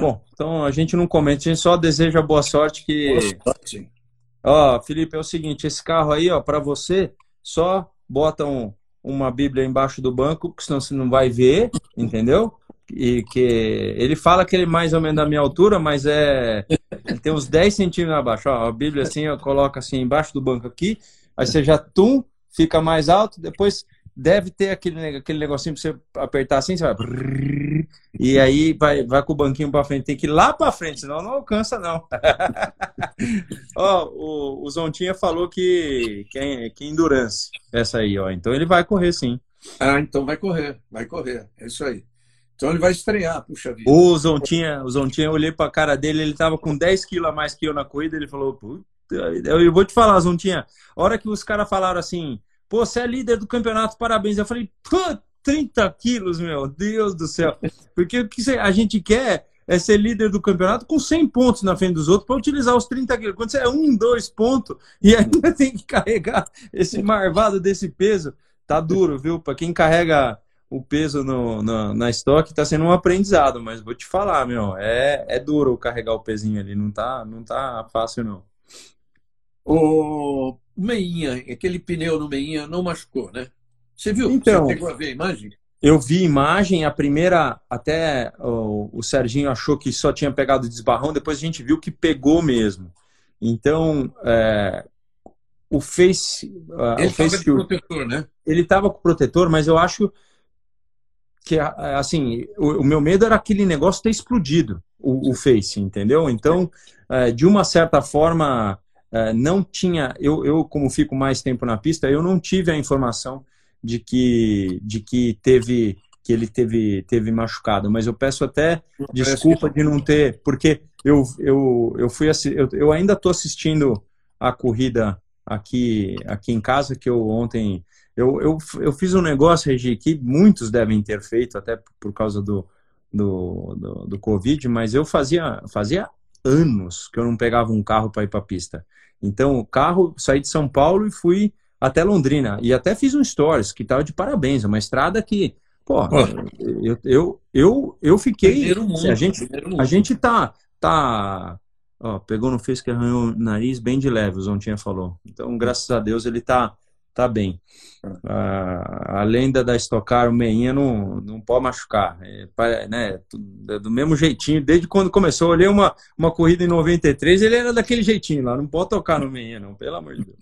B: Bom, então a gente não comenta, a gente só deseja boa sorte que. Boa sorte. Ó, Felipe, é o seguinte, esse carro aí, ó, para você, só bota um, uma Bíblia embaixo do banco, porque senão você não vai ver, entendeu? E que ele fala que ele é mais ou menos da minha altura, mas é tem uns 10 centímetros abaixo. Ó, a Bíblia assim, ó, coloca assim embaixo do banco aqui, aí você já tum, fica mais alto, depois deve ter aquele, aquele negocinho para você apertar assim, você vai. E aí vai, vai com o banquinho para frente. Tem que ir lá para frente, senão não alcança, não. ó, o, o Zontinha falou que, que, é, que é endurance, essa aí, ó. Então ele vai correr sim.
A: Ah, então vai correr, vai correr. É isso aí. Então ele vai estrear, puxa vida.
B: O Zontinha, o Zontinha, eu olhei para a cara dele, ele tava com 10 quilos a mais que eu na corrida, ele falou, puta, eu vou te falar, Zontinha, a hora que os caras falaram assim, Pô, você é líder do campeonato, parabéns. Eu falei, pô, 30 quilos, meu Deus do céu. Porque o que a gente quer é ser líder do campeonato com 100 pontos na frente dos outros para utilizar os 30 quilos. Quando você é um, dois pontos e ainda tem que carregar esse marvado desse peso, tá duro, viu? Para quem carrega o peso no, no, na estoque, tá sendo um aprendizado, mas vou te falar, meu, é, é duro carregar o pezinho ali, não tá, não tá fácil, não.
A: O Meinha, aquele pneu no Meinha não machucou, né? Você viu?
B: Então,
A: Você pegou a ver a imagem?
B: Eu vi imagem, a primeira, até o, o Serginho achou que só tinha pegado desbarrão, depois a gente viu que pegou mesmo. Então, é, o Face.
A: Uh, ele estava de protetor, né?
B: Ele estava com protetor, mas eu acho que, assim, o, o, meu medo era aquele negócio ter explodido, o, o Face, entendeu? Então, uh, de uma certa forma, não tinha. Eu, eu, como fico mais tempo na pista, eu não tive a informação de que, de que teve que ele teve, teve machucado, mas eu peço até desculpa de não ter, porque eu, eu, eu fui eu, eu ainda estou assistindo a corrida aqui, aqui em casa, que eu ontem. Eu, eu, eu fiz um negócio, Regi, que muitos devem ter feito, até por causa do, do, do, do Covid, mas eu fazia, fazia anos que eu não pegava um carro para ir para pista. Então, o carro, saí de São Paulo e fui até Londrina. E até fiz um stories, que estava de parabéns, uma estrada que, pô, eu, eu, eu, eu fiquei. Mundo, a, gente, a gente tá, tá Ó, pegou no Face que arranhou o nariz bem de leve, o Zontinha falou. Então, graças a Deus, ele tá, tá bem. Ah, a lenda da estocar o meinha não, não pode machucar. É, né, do mesmo jeitinho, desde quando começou. Eu olhei uma, uma corrida em 93, ele era daquele jeitinho lá. Não pode tocar no meinha, não, pelo amor de Deus.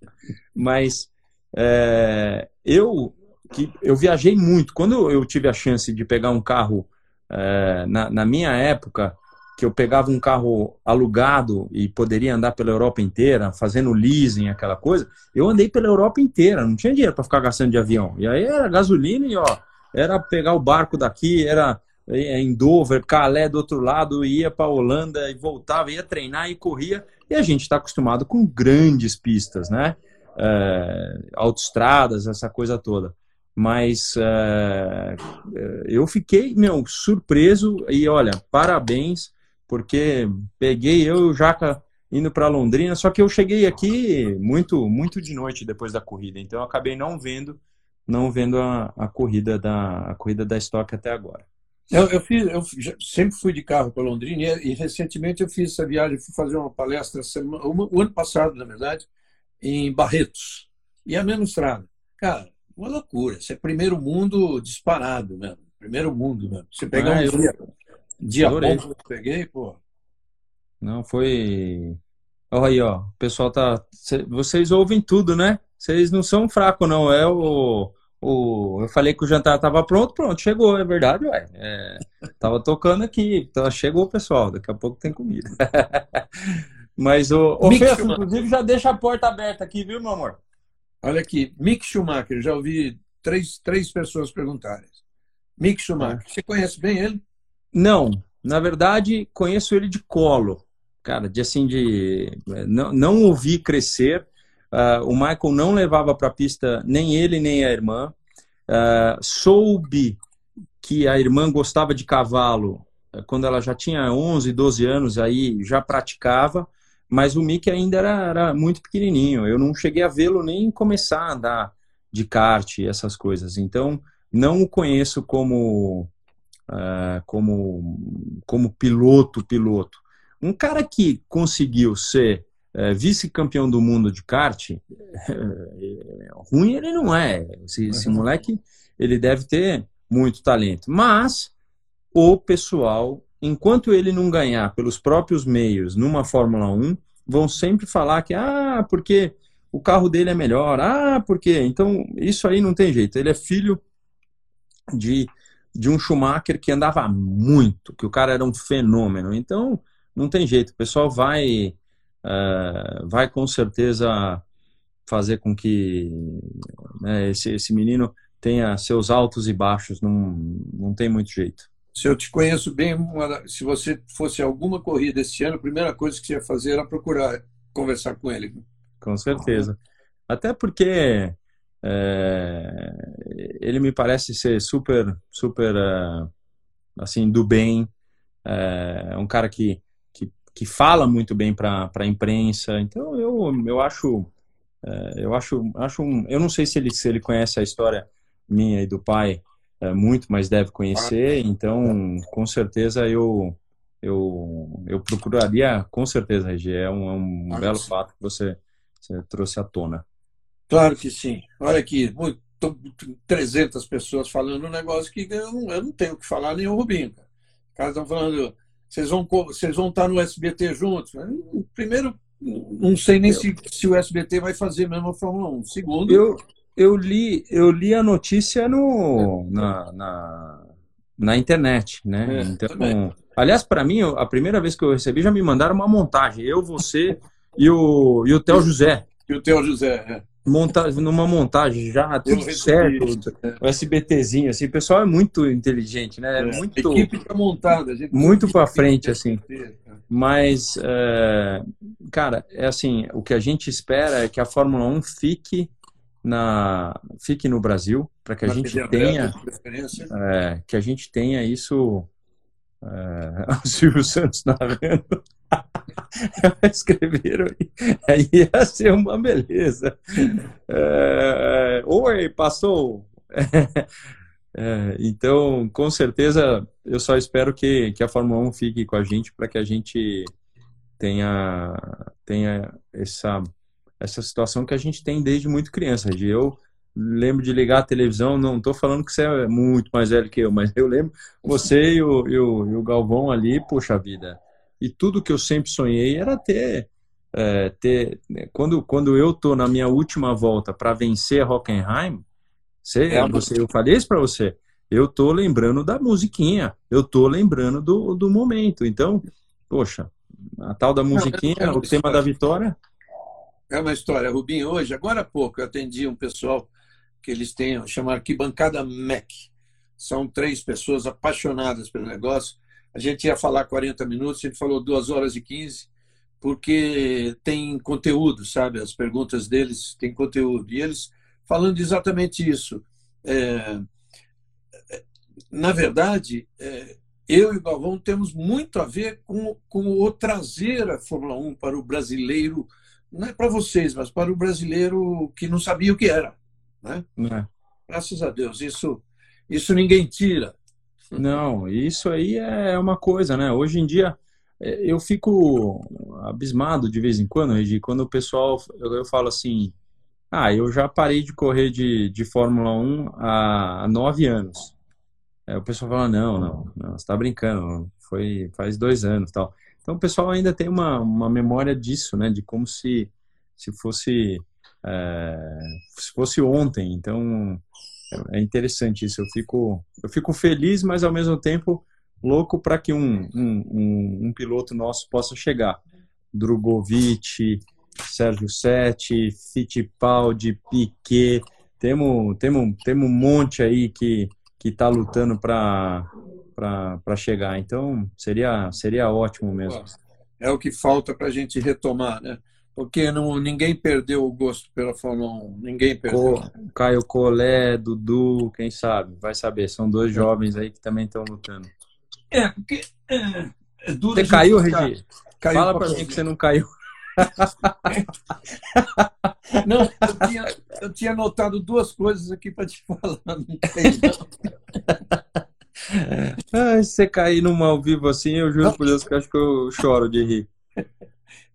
B: Mas é, eu, que, eu viajei muito. Quando eu tive a chance de pegar um carro é, na, na minha época que eu pegava um carro alugado e poderia andar pela Europa inteira, fazendo leasing, aquela coisa, eu andei pela Europa inteira, não tinha dinheiro para ficar gastando de avião. E aí era gasolina e ó, era pegar o barco daqui, era é, em Dover, Calais do outro lado, ia para Holanda e voltava, ia treinar e corria. E a gente está acostumado com grandes pistas, né? É, autoestradas, essa coisa toda. Mas é, é eu fiquei, meu, surpreso e olha, parabéns porque peguei eu e o Jaca indo para Londrina, só que eu cheguei aqui muito muito de noite depois da corrida, então eu acabei não vendo não vendo a, a corrida da a corrida da Stock até agora.
A: Eu, eu, fiz, eu sempre fui de carro para Londrina e, e, recentemente eu fiz essa viagem, fui fazer uma palestra semana, uma, o ano passado, na verdade, em Barretos. E a mesma estrada. Cara, uma loucura. Isso é primeiro mundo disparado mesmo. Primeiro mundo mesmo. Você pegar ah, um dia, Dia bom que eu peguei, pô.
B: Não, foi. Olha aí, ó. O pessoal tá. Vocês ouvem tudo, né? Vocês não são fracos, não. É o. o... Eu falei que o jantar tava pronto, pronto, chegou, é verdade, ué. É... Tava tocando aqui, então chegou o pessoal, daqui a pouco tem comida. Mas o. o Fesso, inclusive, já deixa a porta aberta aqui, viu, meu amor?
A: Olha aqui, Mick Schumacher, já ouvi três, três pessoas perguntarem. Mick Schumacher, é. você conhece bem ele?
B: Não, na verdade, conheço ele de colo, cara, de assim, de não, não ouvi crescer. Uh, o Michael não levava para a pista nem ele nem a irmã. Uh, soube que a irmã gostava de cavalo uh, quando ela já tinha 11, 12 anos, aí já praticava, mas o Mickey ainda era, era muito pequenininho. Eu não cheguei a vê-lo nem começar a andar de kart e essas coisas. Então, não o conheço como uh, como, como piloto, piloto. Um cara que conseguiu ser uh, vice-campeão do mundo de kart, uh, ruim ele não é. Esse, esse uhum. moleque, ele deve ter muito talento. Mas o pessoal, enquanto ele não ganhar pelos próprios meios numa Fórmula 1, vão sempre falar que, ah, porque o carro dele é melhor, ah, porque. Então, isso aí não tem jeito. Ele é filho de de um Schumacher que andava muito, que o cara era um fenômeno. Então, não tem jeito. O pessoal vai, uh, vai com certeza fazer com que né, esse, esse menino tenha seus altos e baixos. Não, não tem muito jeito.
A: Se eu te conheço bem, se você fosse alguma corrida esse ano, a primeira coisa que você ia fazer era procurar conversar com ele.
B: Com certeza. Até porque é, ele me parece ser super, super, é, assim, do bem. É um cara que, que, que fala muito bem para a imprensa. Então, eu, eu acho, é, eu acho, acho um, eu não sei se ele, se ele conhece a história minha e do pai é, muito, mas deve conhecer. Então, com certeza eu eu, eu procuraria, com certeza, Regi, é um, é um belo fato que você, você trouxe à tona.
A: Claro que sim. Olha aqui, 300 pessoas falando um negócio que eu não, eu não tenho o que falar nem o Rubinho. Cara. Os caras estão falando, vocês vão, vocês vão estar no SBT juntos. Primeiro, não sei nem se, se o SBT vai fazer mesmo a Fórmula 1. Segundo.
B: Eu, eu, li, eu li a notícia no, na, na, na internet, né? É, então, também. aliás, para mim, a primeira vez que eu recebi, já me mandaram uma montagem. Eu, você e o, e o Theo José.
A: E o Theo José, é.
B: Monta, numa montagem já, tudo certo, é. o SBTzinho, assim, o pessoal é muito inteligente, né? É, muito,
A: a equipe tá montada.
B: muito para frente, assim. Mas, é, cara, é assim, o que a gente espera é que a Fórmula 1 fique na fique no Brasil para que a na gente tenha é, que a gente tenha isso é, o Silvio Santos tá escreveram aí ia ser uma beleza é, oi passou é, então com certeza eu só espero que, que a Fórmula 1 fique com a gente para que a gente tenha tenha essa essa situação que a gente tem desde muito criança. De eu lembro de ligar a televisão, não estou falando que você é muito mais velho que eu, mas eu lembro você e o, e o, e o Galvão ali, poxa vida. E tudo que eu sempre sonhei era ter. É, ter né, quando, quando eu tô na minha última volta para vencer a Hockenheim, você, é, você, eu falei isso para você, eu tô lembrando da musiquinha, eu tô lembrando do, do momento. Então, poxa, a tal da musiquinha, não, o tema da vitória,
A: é uma história. Rubinho, hoje, agora há pouco, eu atendi um pessoal que eles têm, chamar Arquibancada MEC. São três pessoas apaixonadas pelo negócio. A gente ia falar 40 minutos, a gente falou 2 horas e 15, porque tem conteúdo, sabe? As perguntas deles têm conteúdo. E eles falando exatamente isso. É, na verdade, é, eu e o Galvão temos muito a ver com, com o trazer a Fórmula 1 para o brasileiro não é para vocês, mas para o brasileiro que não sabia o que era. Né? É. Graças a Deus, isso, isso ninguém tira.
B: Não, isso aí é uma coisa, né? Hoje em dia, é, eu fico abismado de vez em quando, Regi, quando o pessoal, eu, eu falo assim, ah, eu já parei de correr de, de Fórmula 1 há, há nove anos. Aí o pessoal fala, não, não, não, você está brincando, foi faz dois anos tal. Então o pessoal ainda tem uma, uma memória disso, né? De como se, se fosse é, se fosse ontem. Então é interessante isso. Eu fico, eu fico feliz, mas ao mesmo tempo louco para que um, um, um, um, piloto nosso possa chegar. Drogovic, Sérgio Sete, Fittipaldi, Piquet. Temos, temos, temos um monte aí que está lutando para chegar. Então, seria, seria ótimo mesmo.
A: É o que falta para a gente retomar, né? Porque não, ninguém perdeu o gosto pela Fórmula 1. Ninguém perdeu.
B: Co, Caio Collet, Dudu, quem sabe? Vai saber. São dois jovens aí que também estão lutando.
A: É, porque. É,
B: é você caiu, Regi? Caiu Fala para mim que você não caiu.
A: Não, eu tinha, eu tinha anotado duas coisas aqui para te falar. Não tem, não.
B: Ai, se você cair num ao vivo assim, eu juro por Deus que acho que eu choro de rir.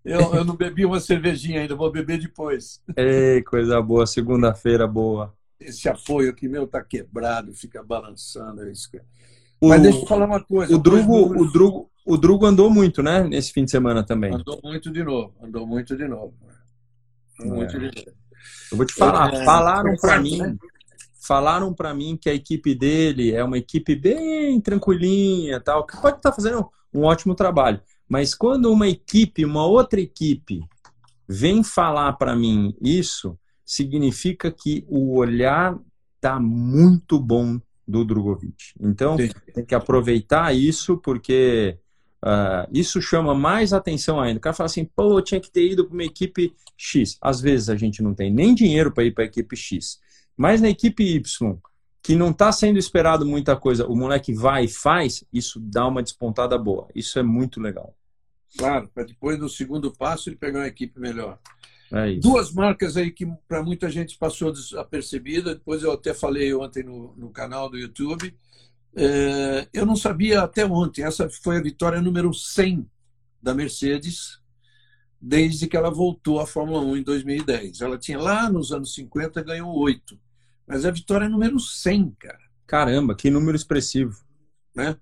A: Eu, eu não bebi uma cervejinha ainda, vou beber depois.
B: Ei, coisa boa, segunda-feira boa.
A: Esse apoio aqui meu tá quebrado, fica balançando. É isso. O, Mas deixa eu falar uma coisa.
B: O Drugo, o, Drugo, o Drugo andou muito, né? Nesse fim de semana também.
A: Andou muito de novo, andou muito de novo. Muito
B: é. de novo. Eu vou te falar, é, falaram para mim. Né? falaram para mim que a equipe dele é uma equipe bem tranquilinha, tal, que pode estar tá fazendo um ótimo trabalho. Mas quando uma equipe, uma outra equipe, vem falar para mim isso, significa que o olhar tá muito bom do Drogovic. Então, Sim. tem que aproveitar isso, porque uh, isso chama mais atenção ainda. O cara fala assim, pô, eu tinha que ter ido para uma equipe X. Às vezes a gente não tem nem dinheiro para ir para a equipe X. Mas na equipe Y, que não está sendo esperado muita coisa, o moleque vai e faz, isso dá uma despontada boa. Isso é muito legal.
A: Claro, para depois do segundo passo ele pegar uma equipe melhor. É Duas marcas aí que para muita gente passou desapercebida, depois eu até falei ontem no, no canal do YouTube. É, eu não sabia até ontem, essa foi a vitória número 100 da Mercedes, desde que ela voltou à Fórmula 1 em 2010. Ela tinha lá nos anos 50 ganhou oito. Mas a vitória é número 100, cara.
B: Caramba, que número expressivo.
A: Né?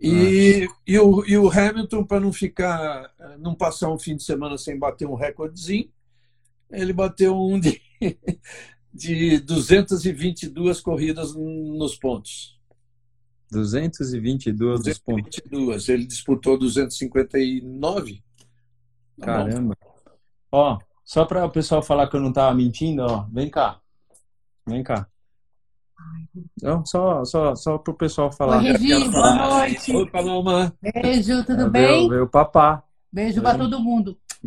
A: E, ah. e, o, e o Hamilton, para não ficar, não passar um fim de semana sem bater um recordezinho, ele bateu um de, de 222 corridas nos pontos.
B: 222 dos pontos.
A: 222. Ele disputou 259.
B: Tá Caramba. Ó, só para o pessoal falar que eu não estava mentindo, ó, vem cá. Vem cá. Não, só, só, só para o pessoal falar.
C: Oi, Regi, boa noite.
A: Oi, Paloma.
C: Beijo, tudo é, bem?
B: Veio o papá.
C: Beijo para todo mundo.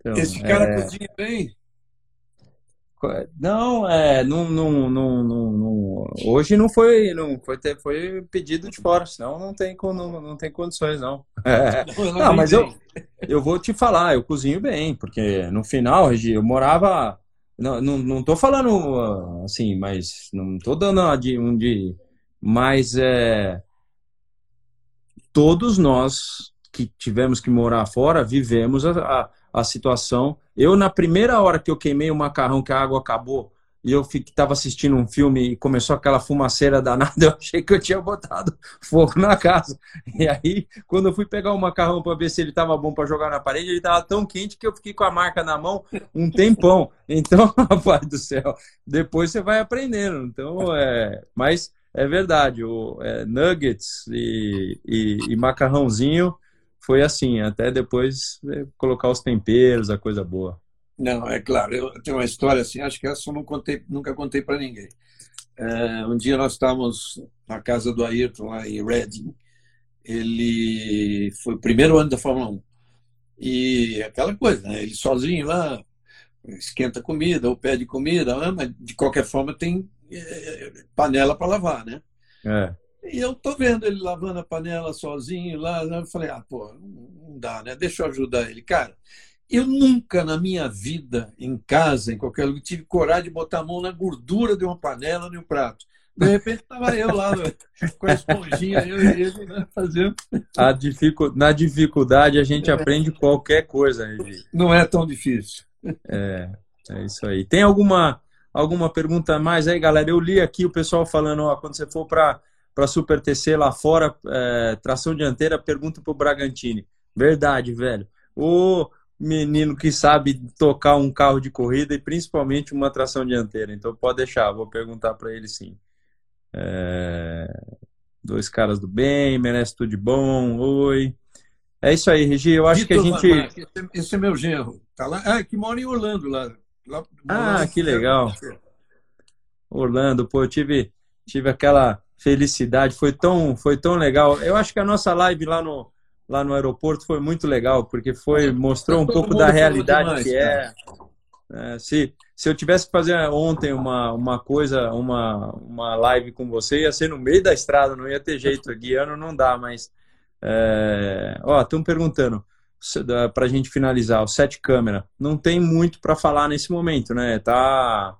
A: então, Esse cara é... cozinha bem?
B: Não, é, não, não, não, não, hoje não foi, não foi, ter, foi pedido de fora, senão não tem, não, não tem condições, não. É. Não, não, mas eu, eu vou te falar, eu cozinho bem, porque no final, Regi, eu morava, não, não, não tô falando assim, mas não tô dando de, um de, mas é, todos nós que tivemos que morar fora, vivemos a, a a situação. Eu, na primeira hora que eu queimei o macarrão, que a água acabou, e eu estava assistindo um filme e começou aquela fumaceira danada, eu achei que eu tinha botado fogo na casa. E aí, quando eu fui pegar o macarrão para ver se ele estava bom para jogar na parede, ele estava tão quente que eu fiquei com a marca na mão um tempão. Então, rapaz do céu, depois você vai aprendendo. Então, é, mas é verdade, o é, nuggets e, e, e macarrãozinho foi assim, até depois é, colocar os temperos, a coisa boa.
A: Não, é claro, eu tenho uma história assim, acho que essa eu não contei, nunca contei para ninguém. É, um dia nós estávamos na casa do Ayrton, lá em Reading, ele foi o primeiro ano da Fórmula 1. E aquela coisa, né? ele sozinho lá, esquenta comida ou pede comida, né? mas de qualquer forma tem é, panela para lavar, né?
B: É.
A: E eu tô vendo ele lavando a panela sozinho lá. Eu falei, ah, pô, não dá, né? Deixa eu ajudar ele. Cara, eu nunca na minha vida, em casa, em qualquer lugar, tive coragem de botar a mão na gordura de uma panela no prato. De repente estava eu lá com a esponjinha, eu e ele né, fazendo.
B: A dificu... Na dificuldade a gente aprende qualquer coisa, Regi.
A: Não é tão difícil.
B: É, é isso aí. Tem alguma, alguma pergunta mais aí, galera? Eu li aqui o pessoal falando, ó, quando você for para para Super TC lá fora, é, tração dianteira, pergunta pro Bragantini. Verdade, velho. O menino que sabe tocar um carro de corrida e principalmente uma tração dianteira. Então pode deixar, vou perguntar para ele sim. É... Dois caras do bem, merece tudo de bom. Oi. É isso aí, Regi. Eu acho Vitor que a gente.
A: esse é meu genro. Tá lá. Ah, que mora em Orlando lá. lá
B: ah, que legal. Orlando, pô, eu tive, tive aquela felicidade. Foi tão, foi tão legal. Eu acho que a nossa live lá no, lá no aeroporto foi muito legal, porque foi mostrou um pouco da realidade demais, que é. é. se, se eu tivesse que fazer ontem uma, uma coisa, uma, uma live com você, ia ser no meio da estrada, não ia ter jeito. Guiando não dá, mas. É... Ó, estão perguntando para a gente finalizar, o sete câmera. Não tem muito para falar nesse momento, né? Tá,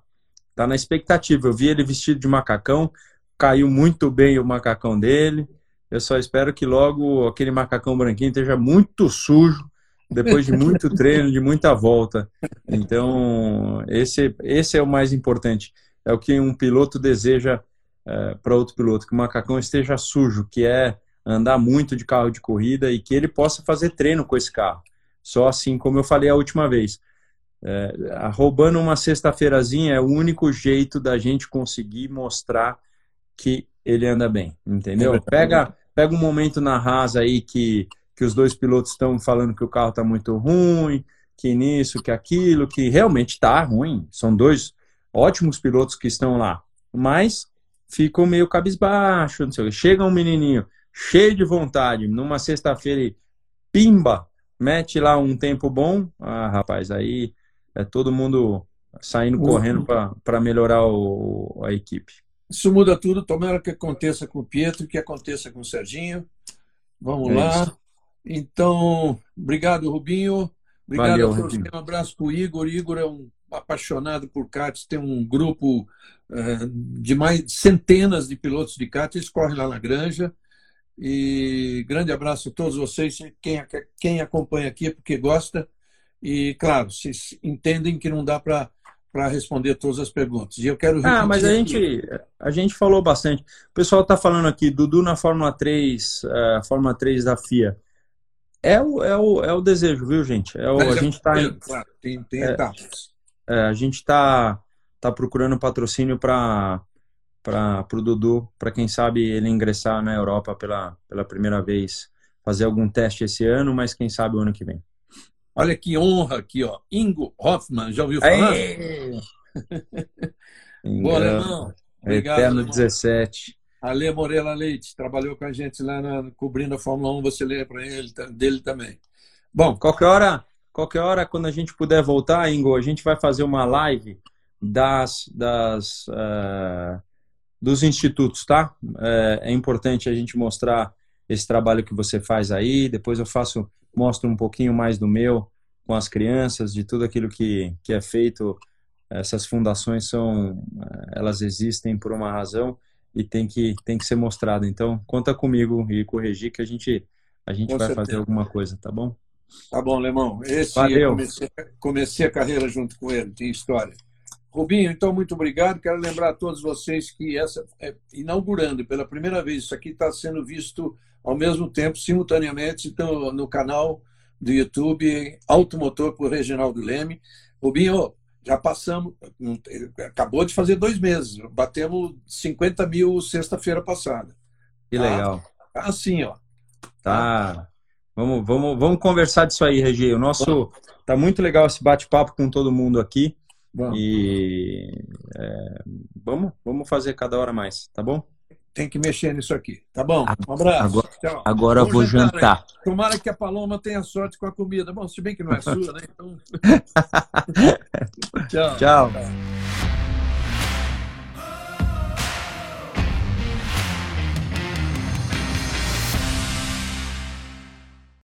B: tá na expectativa. Eu vi ele vestido de macacão caiu muito bem o macacão dele. Eu só espero que logo aquele macacão branquinho esteja muito sujo, depois de muito treino, de muita volta. Então, esse, esse é o mais importante. É o que um piloto deseja é, para outro piloto, que o macacão esteja sujo, que é andar muito de carro de corrida e que ele possa fazer treino com esse carro. Só assim, como eu falei a última vez. É, roubando uma sexta-feirazinha é o único jeito da gente conseguir mostrar que ele anda bem, entendeu? Pega, pega um momento na rasa aí que, que os dois pilotos estão falando que o carro está muito ruim, que nisso, que aquilo, que realmente está ruim. São dois ótimos pilotos que estão lá, mas ficam meio cabisbaixo, não sei. Chega um menininho cheio de vontade, numa sexta-feira pimba, mete lá um tempo bom, ah, rapaz, aí é todo mundo saindo correndo para melhorar o, a equipe.
A: Isso muda tudo. Tomara que aconteça com o Pietro, que aconteça com o Serginho. Vamos é lá. Isso. Então, obrigado, Rubinho. Obrigado Valeu, a todos. Um abraço para o Igor. Igor é um apaixonado por karts, tem um grupo uh, de mais centenas de pilotos de karts, eles correm lá na granja. E grande abraço a todos vocês. Quem, quem acompanha aqui é porque gosta. E, claro, vocês entendem que não dá para para responder todas as perguntas. E eu quero
B: Ah, mas a gente, a gente falou bastante. O pessoal está falando aqui, Dudu na Fórmula 3, uh, Fórmula 3 da FIA. É o, é o, é o desejo, viu, gente? É o, a gente está
A: em, claro, tem, tem é, etapas.
B: É, a gente está tá procurando patrocínio para para o Dudu, para quem sabe ele ingressar na Europa pela, pela primeira vez, fazer algum teste esse ano, mas quem sabe o ano que vem.
A: Olha que honra aqui, ó. Ingo Hoffman, já ouviu falar?
B: Boa, Alemão. Obrigado, Eterno alemão. 17.
A: Ale Morela Leite, trabalhou com a gente lá na, cobrindo a Fórmula 1, você lê para ele dele também.
B: Bom, qualquer hora, qualquer hora quando a gente puder voltar, Ingo, a gente vai fazer uma live das, das uh, dos institutos, tá? É, é, importante a gente mostrar esse trabalho que você faz aí. Depois eu faço, mostro um pouquinho mais do meu com as crianças, de tudo aquilo que, que é feito. Essas fundações são, elas existem por uma razão e tem que tem que ser mostrado. Então conta comigo e corrigir que a gente a gente com vai certeza. fazer alguma coisa, tá bom?
A: Tá bom, Lemão. Esse Valeu. Comecei, comecei a carreira junto com ele, tem história. Rubinho, então, muito obrigado. Quero lembrar a todos vocês que essa é inaugurando pela primeira vez, isso aqui está sendo visto ao mesmo tempo, simultaneamente, então, no canal do YouTube Automotor por Reginaldo Leme. Rubinho, já passamos, acabou de fazer dois meses, batemos 50 mil sexta-feira passada.
B: Que legal.
A: Tá assim, ó.
B: Tá. Vamos, vamos, vamos conversar disso aí, Regi. O nosso. Tá muito legal esse bate-papo com todo mundo aqui. Vamos. E é, vamos, vamos fazer cada hora mais, tá bom?
A: Tem que mexer nisso aqui. Tá bom? Um abraço.
B: Agora, Tchau. agora eu vou jantar. jantar.
A: Tomara que a Paloma tenha sorte com a comida. Bom, se bem que não é sua, né? Então...
B: Tchau. Tchau.